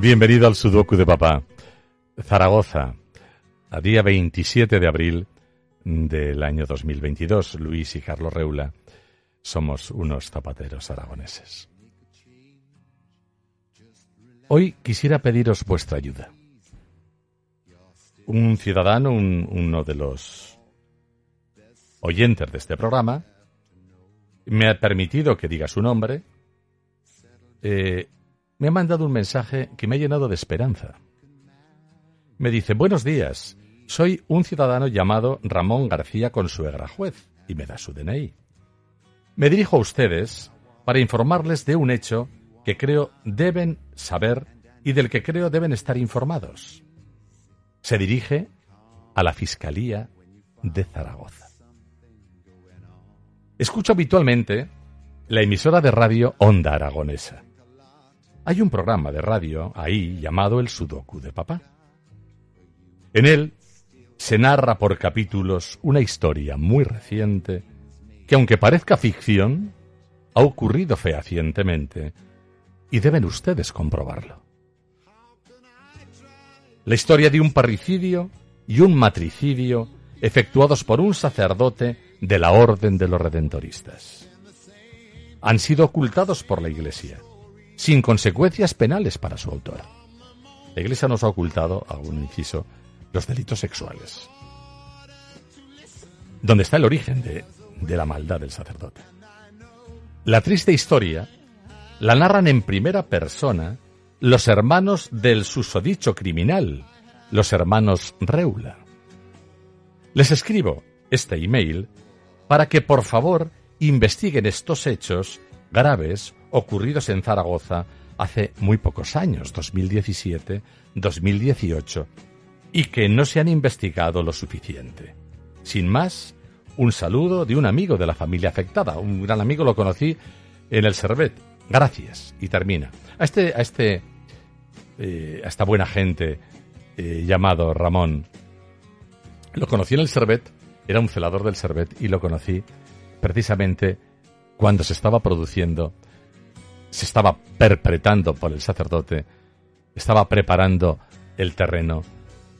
Bienvenido al Sudoku de Papá. Zaragoza, a día 27 de abril del año 2022. Luis y Carlos Reula somos unos zapateros aragoneses. Hoy quisiera pediros vuestra ayuda. Un ciudadano, uno de los oyentes de este programa, me ha permitido que diga su nombre, eh, me ha mandado un mensaje que me ha llenado de esperanza. Me dice, buenos días, soy un ciudadano llamado Ramón García Consuegra Juez y me da su DNI. Me dirijo a ustedes para informarles de un hecho que creo deben saber y del que creo deben estar informados. Se dirige a la Fiscalía de Zaragoza. Escucho habitualmente la emisora de radio Onda Aragonesa. Hay un programa de radio ahí llamado El Sudoku de Papá. En él se narra por capítulos una historia muy reciente que aunque parezca ficción, ha ocurrido fehacientemente y deben ustedes comprobarlo. La historia de un parricidio y un matricidio efectuados por un sacerdote de la Orden de los Redentoristas. Han sido ocultados por la Iglesia, sin consecuencias penales para su autor. La Iglesia nos ha ocultado, algún inciso, los delitos sexuales. Donde está el origen de, de la maldad del sacerdote. La triste historia la narran en primera persona los hermanos del susodicho criminal, los hermanos Reula. Les escribo este email para que por favor investiguen estos hechos graves ocurridos en Zaragoza hace muy pocos años, 2017, 2018, y que no se han investigado lo suficiente. Sin más, un saludo de un amigo de la familia afectada. Un gran amigo lo conocí en el Servet Gracias. Y termina. A este, a este, eh, a esta buena gente eh, llamado Ramón, lo conocí en el Servet, era un celador del Servet y lo conocí precisamente cuando se estaba produciendo, se estaba perpetrando por el sacerdote, estaba preparando el terreno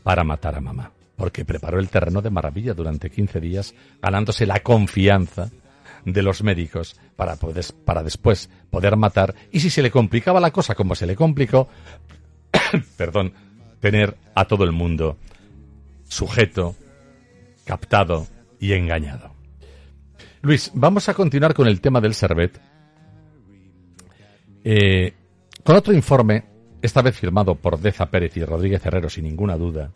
para matar a mamá. Porque preparó el terreno de maravilla durante 15 días, ganándose la confianza de los médicos para, poder, para después poder matar y si se le complicaba la cosa como se le complicó, perdón, tener a todo el mundo sujeto, captado y engañado. Luis, vamos a continuar con el tema del Servet. Eh, con otro informe, esta vez firmado por Deza Pérez y Rodríguez Herrero sin ninguna duda,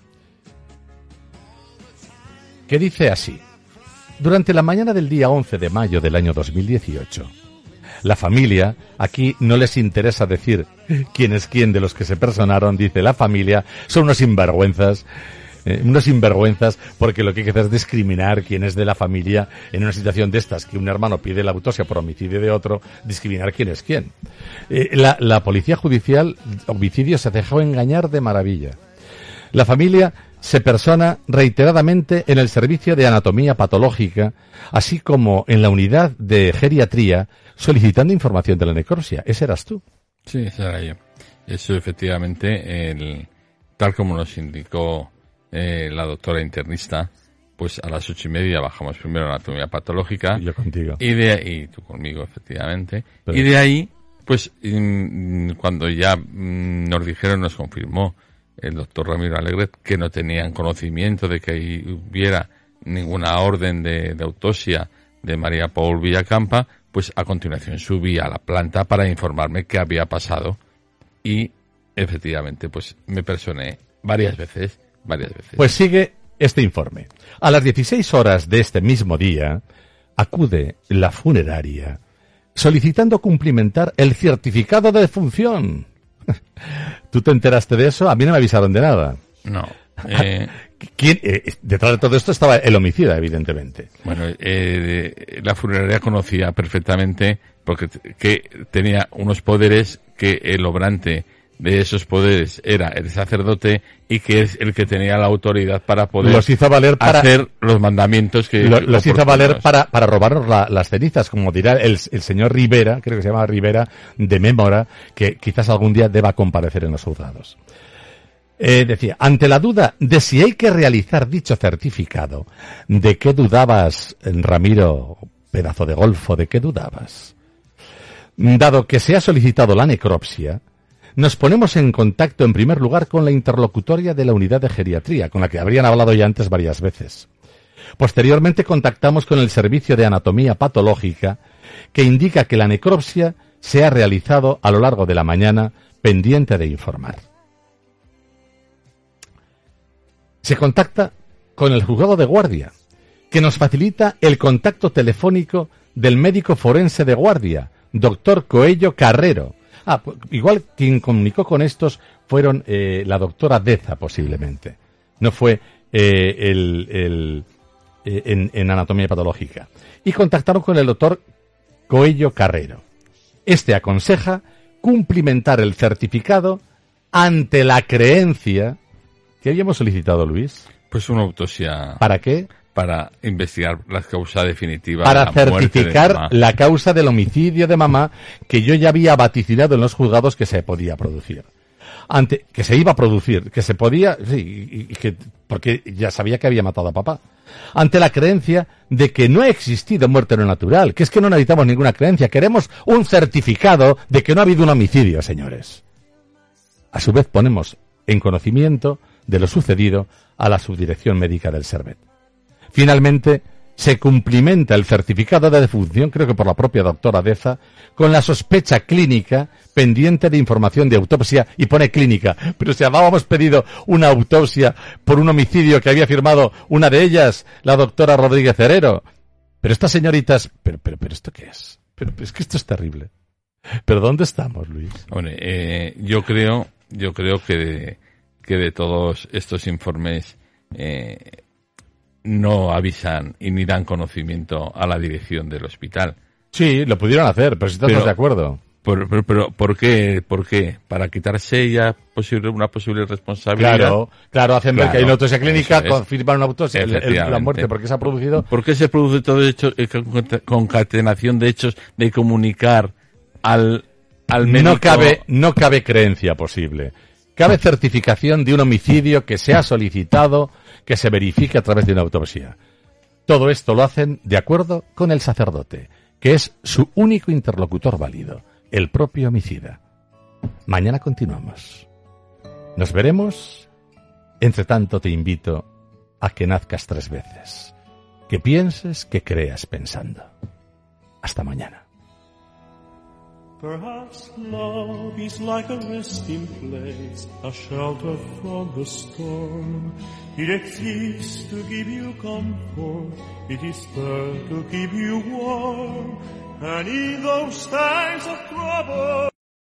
que dice así. Durante la mañana del día 11 de mayo del año 2018, la familia, aquí no les interesa decir quién es quién de los que se personaron, dice la familia, son unos sinvergüenzas, eh, unos sinvergüenzas, porque lo que hay que hacer es discriminar quién es de la familia en una situación de estas, que un hermano pide la autopsia por homicidio de otro, discriminar quién es quién. Eh, la, la policía judicial, homicidio, se dejó engañar de maravilla. La familia se persona reiteradamente en el servicio de anatomía patológica, así como en la unidad de geriatría, solicitando información de la necropsia. Ese eras tú. Sí, ese era yo. Eso efectivamente, el, tal como nos indicó eh, la doctora internista, pues a las ocho y media bajamos primero anatomía patológica. Y yo contigo. Y de y tú conmigo, efectivamente. Y de ahí, pues mm, cuando ya mm, nos dijeron, nos confirmó el doctor Ramiro Alegret que no tenían conocimiento de que hubiera ninguna orden de, autopsia de María Paul Villacampa, pues a continuación subí a la planta para informarme qué había pasado y efectivamente pues me personé varias veces, varias veces. Pues sigue este informe. A las 16 horas de este mismo día acude la funeraria solicitando cumplimentar el certificado de defunción ¿Tú te enteraste de eso? A mí no me avisaron de nada. No. Eh, ¿Quién, eh, detrás de todo esto estaba el homicida, evidentemente. Bueno, eh, la funeraria conocía perfectamente porque que tenía unos poderes que el obrante de esos poderes era el sacerdote y que es el que tenía la autoridad para poder los hizo valer para, hacer los mandamientos que los hizo valer para, para robarnos las cenizas, como dirá el, el, señor Rivera, creo que se llama Rivera, de Mémora, que quizás algún día deba comparecer en los juzgados. Eh, decía, ante la duda de si hay que realizar dicho certificado, ¿de qué dudabas, Ramiro, pedazo de golfo, de qué dudabas? Dado que se ha solicitado la necropsia, nos ponemos en contacto en primer lugar con la interlocutoria de la unidad de geriatría, con la que habrían hablado ya antes varias veces. Posteriormente contactamos con el servicio de anatomía patológica, que indica que la necropsia se ha realizado a lo largo de la mañana, pendiente de informar. se contacta con el juzgado de guardia, que nos facilita el contacto telefónico del médico forense de guardia, doctor Coello Carrero. Ah, pues, igual quien comunicó con estos fueron eh, la doctora Deza, posiblemente. No fue eh, el, eh, en, en, anatomía patológica. Y contactaron con el doctor Coello Carrero. Este aconseja cumplimentar el certificado ante la creencia ¿Qué habíamos solicitado, Luis? Pues una autopsia. ¿Para qué? Para investigar la causa definitiva. Para de la certificar la causa del homicidio de mamá que yo ya había vaticinado en los juzgados que se podía producir. Ante, que se iba a producir, que se podía, sí, y, que, porque ya sabía que había matado a papá. Ante la creencia de que no ha existido muerte no natural, que es que no necesitamos ninguna creencia, queremos un certificado de que no ha habido un homicidio, señores. A su vez ponemos en conocimiento de lo sucedido a la subdirección médica del Servet. Finalmente, se cumplimenta el certificado de defunción, creo que por la propia doctora Deza, con la sospecha clínica pendiente de información de autopsia y pone clínica. Pero si habíamos pedido una autopsia por un homicidio que había firmado una de ellas, la doctora Rodríguez Herrero. Pero estas señoritas, pero, pero, pero ¿esto qué es? Pero, es que esto es terrible. ¿Pero dónde estamos, Luis? Bueno, eh, yo creo, yo creo que que de todos estos informes eh, no avisan y ni dan conocimiento a la dirección del hospital. Sí, lo pudieron hacer, pero si estamos de acuerdo. Pero, pero, ¿por qué? ¿Por qué? ¿Para quitarse ya posible, una posible responsabilidad? Claro, claro, hacen ver que hay una autopsia clínica, confirman una autopsia, la muerte, ¿por qué se ha producido? ¿Por qué se produce todo hecho, eh, concatenación de hechos de comunicar al, al médico? No cabe, no cabe creencia posible. Cabe certificación de un homicidio que se ha solicitado que se verifique a través de una autopsia. Todo esto lo hacen de acuerdo con el sacerdote, que es su único interlocutor válido, el propio homicida. Mañana continuamos. Nos veremos. Entre tanto te invito a que nazcas tres veces, que pienses, que creas pensando. Hasta mañana. Perhaps love is like a resting place, a shelter from the storm. It exists to give you comfort, it is there to keep you warm. And in those times of trouble,